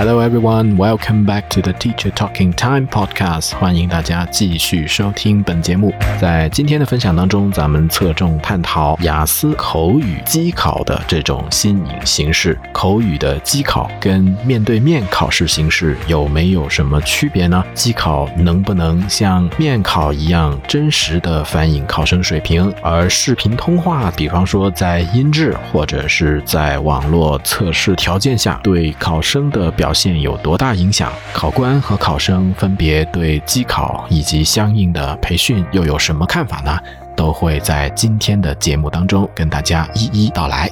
Hello everyone, welcome back to the Teacher Talking Time podcast。欢迎大家继续收听本节目。在今天的分享当中，咱们侧重探讨雅思口语机考的这种新颖形式。口语的机考跟面对面考试形式有没有什么区别呢？机考能不能像面考一样真实的反映考生水平？而视频通话，比方说在音质或者是在网络测试条件下，对考生的表表现有多大影响？考官和考生分别对机考以及相应的培训又有什么看法呢？都会在今天的节目当中跟大家一一道来。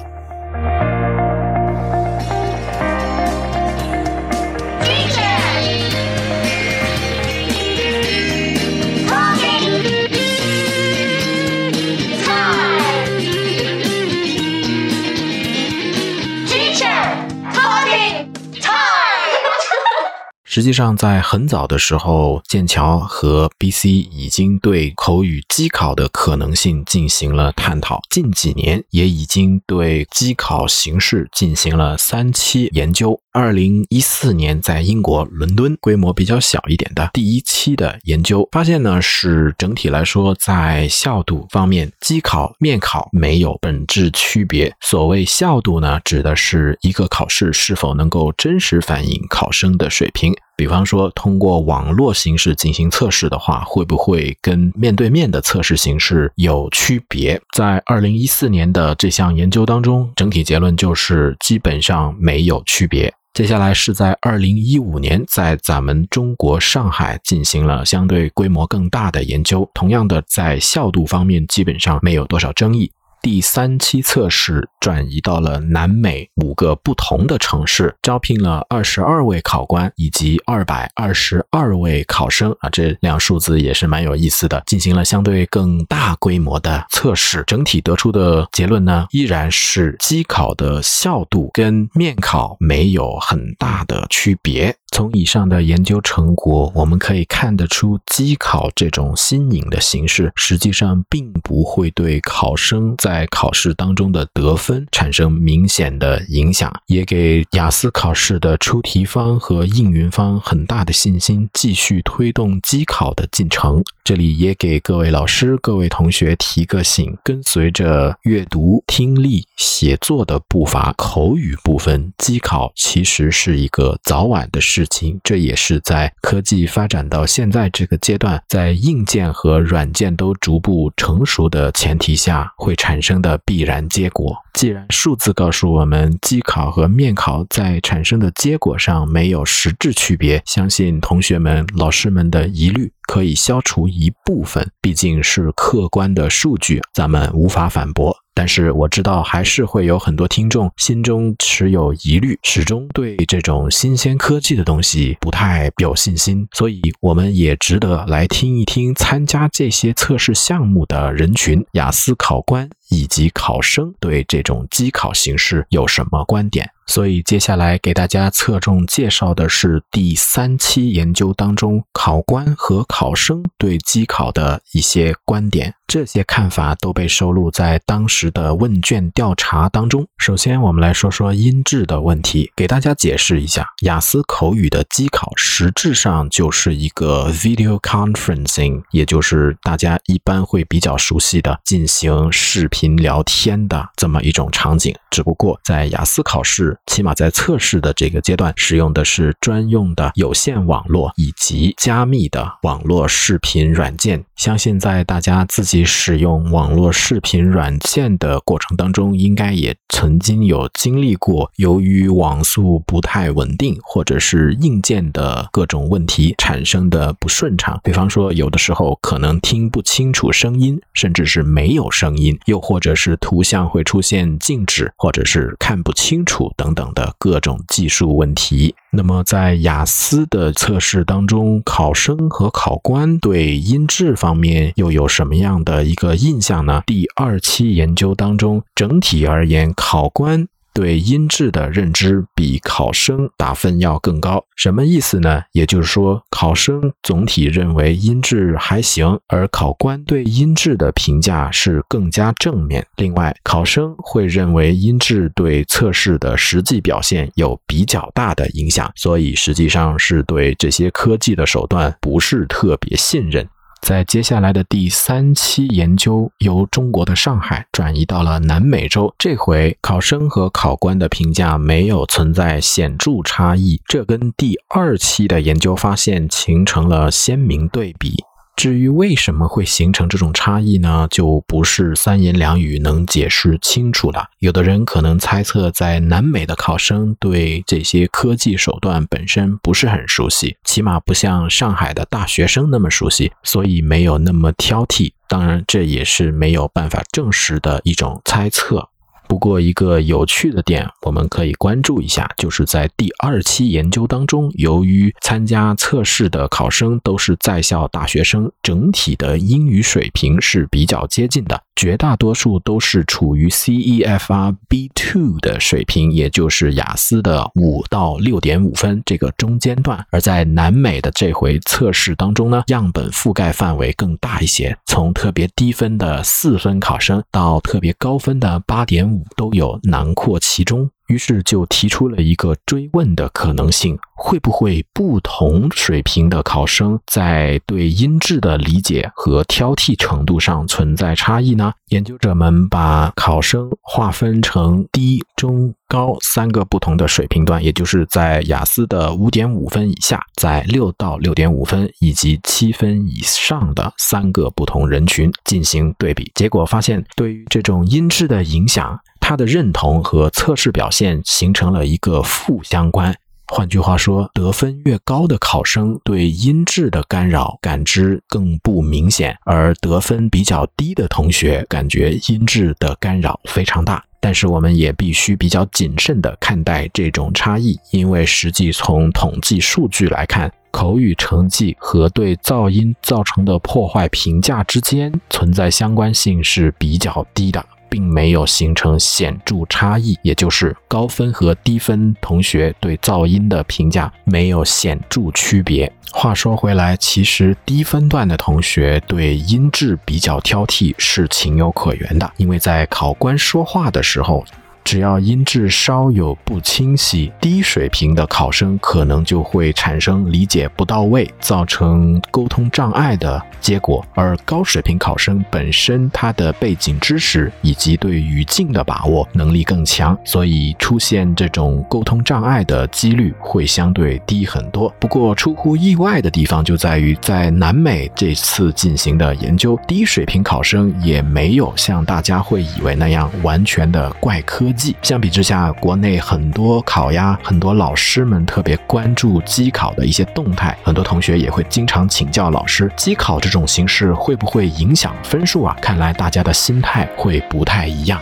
实际上，在很早的时候，剑桥和 BC 已经对口语机考的可能性进行了探讨。近几年，也已经对机考形式进行了三期研究。二零一四年，在英国伦敦，规模比较小一点的第一期的研究发现呢，是整体来说，在效度方面，机考、面考没有本质区别。所谓效度呢，指的是一个考试是否能够真实反映考生的水平。比方说，通过网络形式进行测试的话，会不会跟面对面的测试形式有区别？在二零一四年的这项研究当中，整体结论就是基本上没有区别。接下来是在二零一五年，在咱们中国上海进行了相对规模更大的研究，同样的在效度方面基本上没有多少争议。第三期测试转移到了南美五个不同的城市，招聘了二十二位考官以及二百二十二位考生啊，这两数字也是蛮有意思的。进行了相对更大规模的测试，整体得出的结论呢，依然是机考的效度跟面考没有很大的区别。从以上的研究成果，我们可以看得出，机考这种新颖的形式，实际上并不会对考生在考试当中的得分产生明显的影响，也给雅思考试的出题方和应云方很大的信心，继续推动机考的进程。这里也给各位老师、各位同学提个醒：跟随着阅读、听力、写作的步伐，口语部分机考其实是一个早晚的事。事情，这也是在科技发展到现在这个阶段，在硬件和软件都逐步成熟的前提下，会产生的必然结果。既然数字告诉我们机考和面考在产生的结果上没有实质区别，相信同学们、老师们的疑虑可以消除一部分。毕竟是客观的数据，咱们无法反驳。但是我知道，还是会有很多听众心中持有疑虑，始终对这种新鲜科技的东西不太有信心。所以，我们也值得来听一听参加这些测试项目的人群——雅思考官以及考生对这种机考形式有什么观点。所以，接下来给大家侧重介绍的是第三期研究当中考官和考生对机考的一些观点。这些看法都被收录在当时的问卷调查当中。首先，我们来说说音质的问题，给大家解释一下，雅思口语的机考实质上就是一个 video conferencing，也就是大家一般会比较熟悉的进行视频聊天的这么一种场景。只不过在雅思考试，起码在测试的这个阶段，使用的是专用的有线网络以及加密的网络视频软件。相信在大家自己使用网络视频软件的过程当中，应该也曾经有经历过，由于网速不太稳定，或者是硬件的各种问题产生的不顺畅。比方说，有的时候可能听不清楚声音，甚至是没有声音，又或者是图像会出现静止，或者是看不清楚等等等的各种技术问题。那么，在雅思的测试当中，考生和考官对音质方面又有什么样的一个印象呢？第二期研究当中，整体而言，考官。对音质的认知比考生打分要更高。什么意思呢？也就是说，考生总体认为音质还行，而考官对音质的评价是更加正面。另外，考生会认为音质对测试的实际表现有比较大的影响，所以实际上是对这些科技的手段不是特别信任。在接下来的第三期研究，由中国的上海转移到了南美洲。这回考生和考官的评价没有存在显著差异，这跟第二期的研究发现形成了鲜明对比。至于为什么会形成这种差异呢？就不是三言两语能解释清楚了。有的人可能猜测，在南美的考生对这些科技手段本身不是很熟悉，起码不像上海的大学生那么熟悉，所以没有那么挑剔。当然，这也是没有办法证实的一种猜测。不过，一个有趣的点，我们可以关注一下，就是在第二期研究当中，由于参加测试的考生都是在校大学生，整体的英语水平是比较接近的。绝大多数都是处于 CEFR B2 的水平，也就是雅思的五到六点五分这个中间段。而在南美的这回测试当中呢，样本覆盖范围更大一些，从特别低分的四分考生到特别高分的八点五都有囊括其中。于是就提出了一个追问的可能性：会不会不同水平的考生在对音质的理解和挑剔程度上存在差异呢？研究者们把考生划分成低、中、高三个不同的水平段，也就是在雅思的五点五分以下，在六到六点五分以及七分以上的三个不同人群进行对比。结果发现，对于这种音质的影响。他的认同和测试表现形成了一个负相关。换句话说，得分越高的考生对音质的干扰感知更不明显，而得分比较低的同学感觉音质的干扰非常大。但是，我们也必须比较谨慎地看待这种差异，因为实际从统计数据来看，口语成绩和对噪音造成的破坏评价之间存在相关性是比较低的。并没有形成显著差异，也就是高分和低分同学对噪音的评价没有显著区别。话说回来，其实低分段的同学对音质比较挑剔是情有可原的，因为在考官说话的时候。只要音质稍有不清晰，低水平的考生可能就会产生理解不到位，造成沟通障碍的结果。而高水平考生本身他的背景知识以及对语境的把握能力更强，所以出现这种沟通障碍的几率会相对低很多。不过出乎意外的地方就在于，在南美这次进行的研究，低水平考生也没有像大家会以为那样完全的怪科。相比之下，国内很多考呀，很多老师们特别关注机考的一些动态，很多同学也会经常请教老师，机考这种形式会不会影响分数啊？看来大家的心态会不太一样。